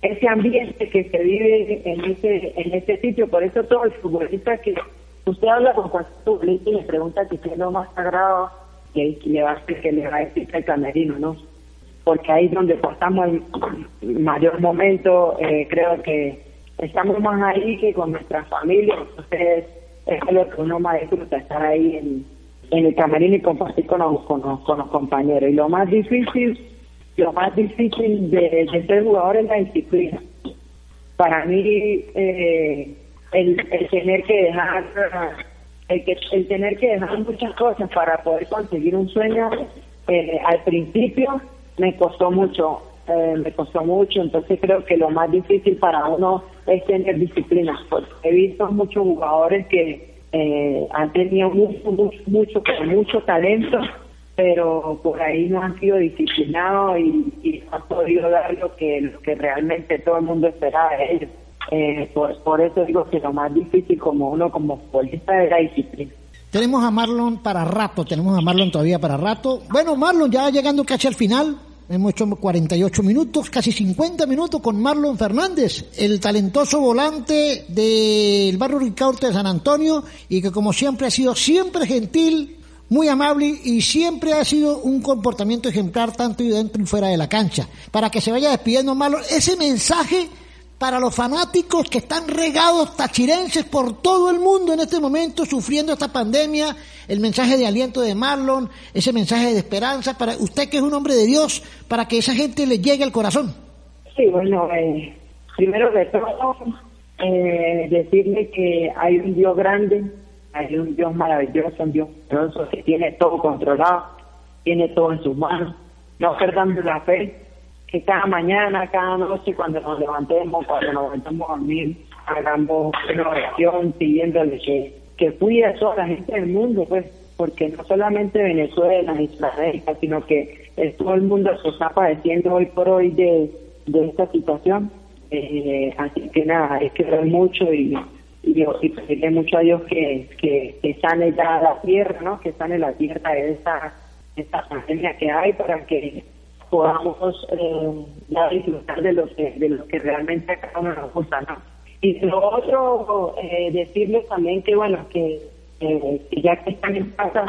ese ambiente que se vive en ese, en ese sitio, por eso todo el futbolista que Usted habla con cualquier futbolista y le pregunta qué es lo más sagrado que le va a decir que le va a decir el camerino, ¿no? Porque ahí es donde pasamos el mayor momento, eh, creo que estamos más ahí que con nuestra familia, entonces es lo que uno más disfruta, estar ahí en, el camerino y compartir con los, con los, compañeros. Y lo más difícil, lo más difícil de, de ser jugador es la disciplina. Para mí, eh, el, tener que dejar el, que, el tener que dejar muchas cosas para poder conseguir un sueño eh, al principio me costó mucho eh, me costó mucho. Entonces creo que lo más difícil para uno es tener disciplina porque he visto muchos jugadores que eh, han tenido mucho mucho mucho talento pero por ahí no han sido disciplinados y, y no han podido dar lo que lo que realmente todo el mundo esperaba de ellos eh, por, eso digo que lo más difícil como uno como futbolista es la disciplina. Tenemos a Marlon para rato, tenemos a Marlon todavía para rato. Bueno, Marlon, ya llegando casi al final, hemos hecho 48 minutos, casi 50 minutos con Marlon Fernández, el talentoso volante del barrio Ricaurte de San Antonio y que como siempre ha sido siempre gentil, muy amable y siempre ha sido un comportamiento ejemplar tanto y dentro y fuera de la cancha. Para que se vaya despidiendo Marlon, ese mensaje para los fanáticos que están regados tachirenses por todo el mundo en este momento sufriendo esta pandemia, el mensaje de aliento de Marlon, ese mensaje de esperanza para usted que es un hombre de Dios, para que esa gente le llegue al corazón. Sí, bueno, eh, primero de todo, eh, decirle que hay un Dios grande, hay un Dios maravilloso, un Dios poderoso que tiene todo controlado, tiene todo en sus manos, no perdamos la fe, que cada mañana, cada noche, cuando nos levantemos, cuando nos levantamos a dormir, hagamos una oración pidiéndole que, que cuide a toda la gente del mundo, pues, porque no solamente Venezuela y Sudamérica, sino que todo el mundo se está padeciendo hoy por hoy de, de esta situación. Eh, así que nada, hay que ver mucho y, y, y pedirle mucho a Dios que, que, que sane ya la tierra, ¿no? Que sane la tierra de esta, esta pandemia que hay para que podamos eh, disfrutar de lo que de lo que realmente a cada uno nos gusta ¿no? y lo otro eh, decirles también que bueno que, eh, ya que están en casa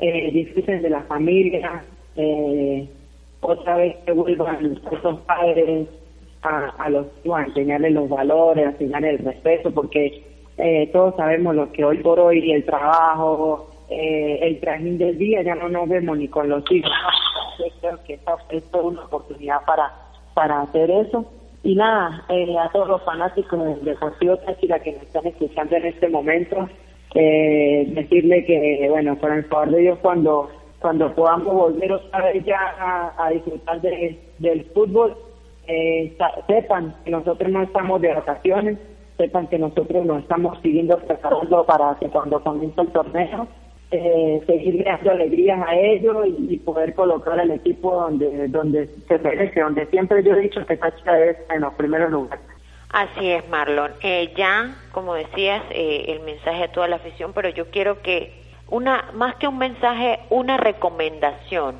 eh, disfruten de la familia eh, otra vez que vuelvan esos padres a, a los a enseñarles los valores a enseñarles el respeto porque eh, todos sabemos lo que hoy por hoy el trabajo eh, el trajín del día ya no nos vemos ni con los hijos que esta es una oportunidad para, para hacer eso. Y nada, eh, a todos los fanáticos de Deportivo Táchira que nos están escuchando en este momento, eh, decirle que, bueno, por el favor de Dios, cuando cuando podamos volver otra ya a, disfrutar de, del fútbol, eh, sepan que nosotros no estamos de vacaciones, sepan que nosotros nos estamos siguiendo preparando para que cuando comience el torneo eh, seguir dando alegrías a ellos y, poder colocar al equipo donde donde se merece, donde siempre yo he dicho que Táchira es en los primeros lugares. Así es, Marlon. Eh, ya, como decías, eh, el mensaje a toda la afición, pero yo quiero que una más que un mensaje, una recomendación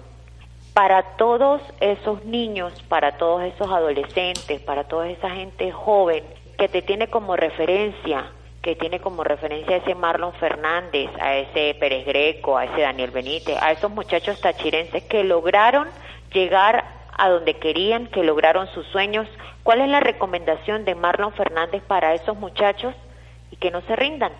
para todos esos niños, para todos esos adolescentes, para toda esa gente joven que te tiene como referencia que tiene como referencia a ese Marlon Fernández, a ese Pérez Greco, a ese Daniel Benítez, a esos muchachos tachirenses que lograron llegar a donde querían, que lograron sus sueños. ¿Cuál es la recomendación de Marlon Fernández para esos muchachos y que no se rindan?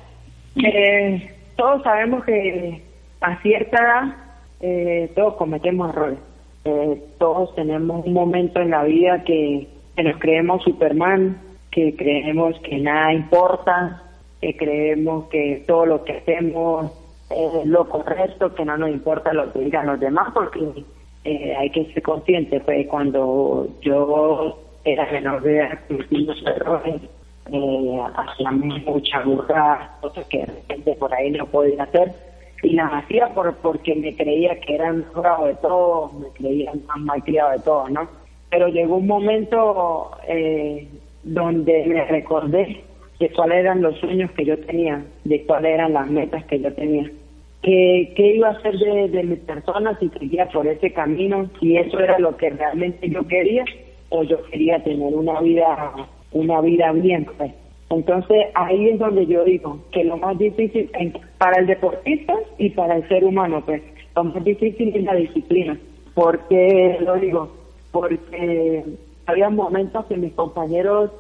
Eh, todos sabemos que a cierta edad eh, todos cometemos errores. Eh, todos tenemos un momento en la vida que, que nos creemos Superman, que creemos que nada importa, creemos que todo lo que hacemos es lo correcto, que no nos importa lo que digan los demás, porque eh, hay que ser consciente. Pues cuando yo era menor de edad, los errores, eh, hacíamos mucha burra, cosas que de por ahí no podía hacer, y las hacía por, porque me creía que era mejorado de todo, me creía más malcriado de todo, ¿no? Pero llegó un momento eh, donde me recordé de cuáles eran los sueños que yo tenía, de cuáles eran las metas que yo tenía. Que, qué iba a hacer de, de mi persona si seguía por ese camino, si eso era lo que realmente yo quería o yo quería tener una vida una vida bien. Pues. Entonces ahí es donde yo digo que lo más difícil para el deportista y para el ser humano, pues lo más difícil es la disciplina. porque lo digo? Porque había momentos que mis compañeros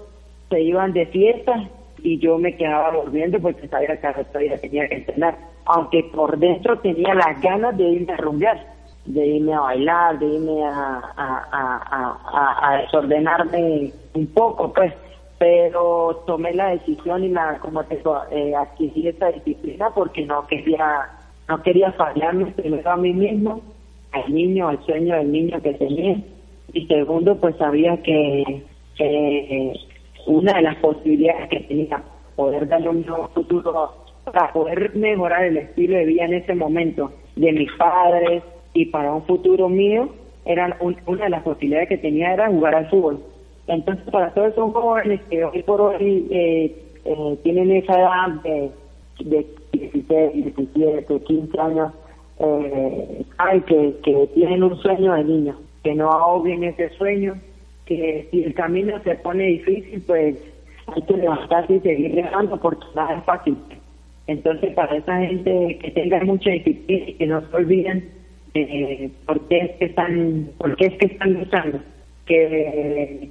se iban de fiesta y yo me quedaba durmiendo porque sabía que todavía tenía que entrenar, aunque por dentro tenía las ganas de irme a rumbear, de irme a bailar, de irme a, a, desordenarme un poco, pues, pero tomé la decisión y la, como te digo, eh, adquirí esa disciplina porque no quería, no quería fallarme primero a mí mismo, al niño, al sueño del niño que tenía, y segundo, pues sabía que una de las posibilidades que tenía poder darle un nuevo futuro para poder mejorar el estilo de vida en ese momento de mis padres y para un futuro mío eran una de las posibilidades que tenía era jugar al fútbol. Entonces para todos esos jóvenes que hoy por hoy eh, eh, tienen esa edad de, de 16, 17, 15 años eh, que, que tienen un sueño de niño que no ahoguen ese sueño que si el camino se pone difícil, pues hay que levantarse y seguir dejando porque nada es fácil. Entonces, para esa gente que tenga mucha disciplina y que no se olviden eh, por qué es que están, por qué es que están luchando, que,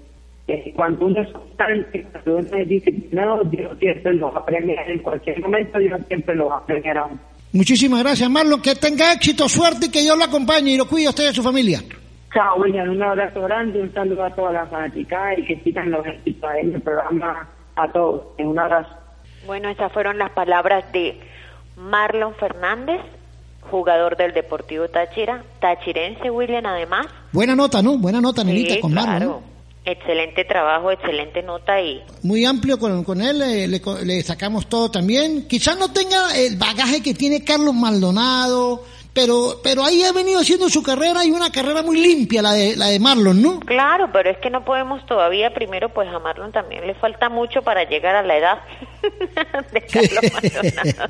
cuando uno es constante, cuando uno es disciplinado, Dios siempre lo va a premiar en cualquier momento, Dios siempre lo va a premiar. Muchísimas gracias, Marlon. Que tenga éxito, suerte y que Dios lo acompañe y lo cuide a usted y a su familia. Chao, William. Un abrazo grande, un saludo a toda la fanática y que sigan los éxitos en el programa a todos. Un abrazo. Bueno, esas fueron las palabras de Marlon Fernández, jugador del Deportivo Táchira, tachirense, William, además. Buena nota, ¿no? Buena nota, Nenita, con Marlon. Excelente trabajo, excelente nota y... Muy amplio con, con él, le, le, sacamos todo también. Quizás no tenga el bagaje que tiene Carlos Maldonado, pero pero ahí ha venido haciendo su carrera y una carrera muy limpia la de la de Marlon, ¿no? Claro, pero es que no podemos todavía primero pues a Marlon también le falta mucho para llegar a la edad de Carlos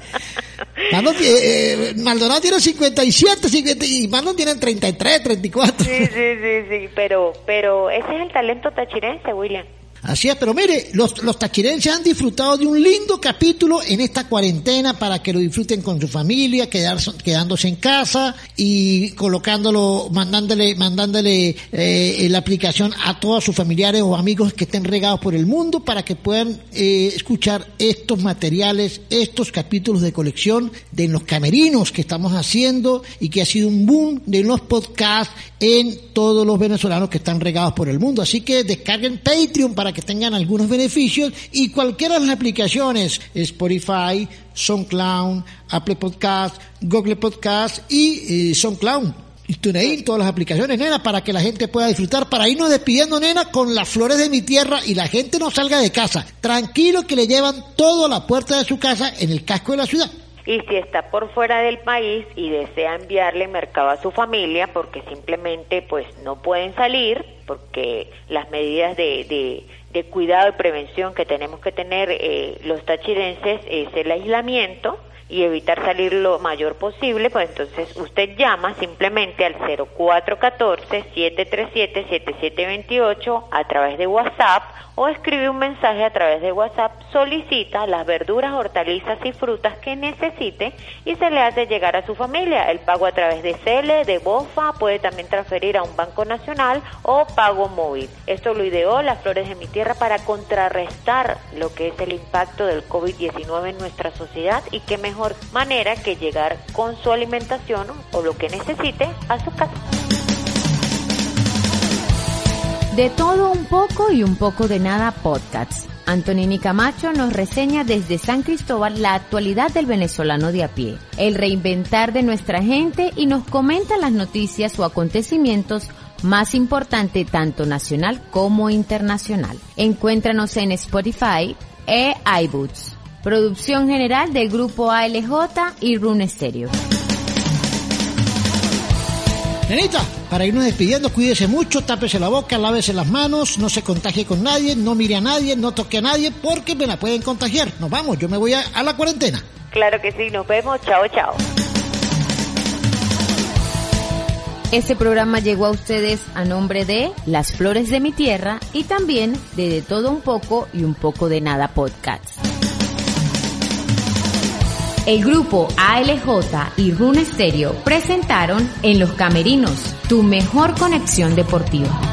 Maldonado. eh, Maldonado tiene 57, 50, y Marlon tiene 33, 34. Sí, sí, sí, sí, pero pero ese es el talento tachirense, William. Así es, pero mire, los, los han disfrutado de un lindo capítulo en esta cuarentena para que lo disfruten con su familia, quedándose en casa y colocándolo, mandándole, mandándole eh, la aplicación a todos sus familiares o amigos que estén regados por el mundo para que puedan eh, escuchar estos materiales, estos capítulos de colección de los camerinos que estamos haciendo y que ha sido un boom de los podcasts en todos los venezolanos que están regados por el mundo. Así que descarguen Patreon para que tengan algunos beneficios y cualquiera de las aplicaciones, Spotify, SoundCloud, Apple Podcast, Google Podcast y eh, SoundCloud. Y TuneIn, todas las aplicaciones, nena, para que la gente pueda disfrutar, para irnos despidiendo, nena, con las flores de mi tierra y la gente no salga de casa. Tranquilo que le llevan todo a la puerta de su casa en el casco de la ciudad y si está por fuera del país y desea enviarle mercado a su familia porque simplemente pues no pueden salir porque las medidas de, de, cuidado y prevención que tenemos que tener eh, los tachirenses es el aislamiento y evitar salir lo mayor posible, pues entonces usted llama simplemente al 0414-737-7728 a través de WhatsApp o escribe un mensaje a través de WhatsApp, solicita las verduras, hortalizas y frutas que necesite y se le hace llegar a su familia. El pago a través de CELE, de BOFA, puede también transferir a un banco nacional o pago móvil. Esto lo ideó las Flores de mi Tierra para contrarrestar lo que es el impacto del COVID-19 en nuestra sociedad y qué manera que llegar con su alimentación o lo que necesite a su casa. De todo un poco y un poco de nada podcasts. Antonini Camacho nos reseña desde San Cristóbal la actualidad del venezolano de a pie, el reinventar de nuestra gente y nos comenta las noticias o acontecimientos más importantes tanto nacional como internacional. Encuéntranos en Spotify e iBoots. Producción general del grupo ALJ y Rune Stereo. Nenita, para irnos despidiendo, cuídese mucho, tápese la boca, lávese las manos, no se contagie con nadie, no mire a nadie, no toque a nadie, porque me la pueden contagiar. Nos vamos, yo me voy a, a la cuarentena. Claro que sí, nos vemos, chao, chao. Este programa llegó a ustedes a nombre de Las Flores de mi Tierra y también de De Todo Un Poco y Un Poco de Nada Podcast. El grupo ALJ y Rune Stereo presentaron En los Camerinos, tu mejor conexión deportiva.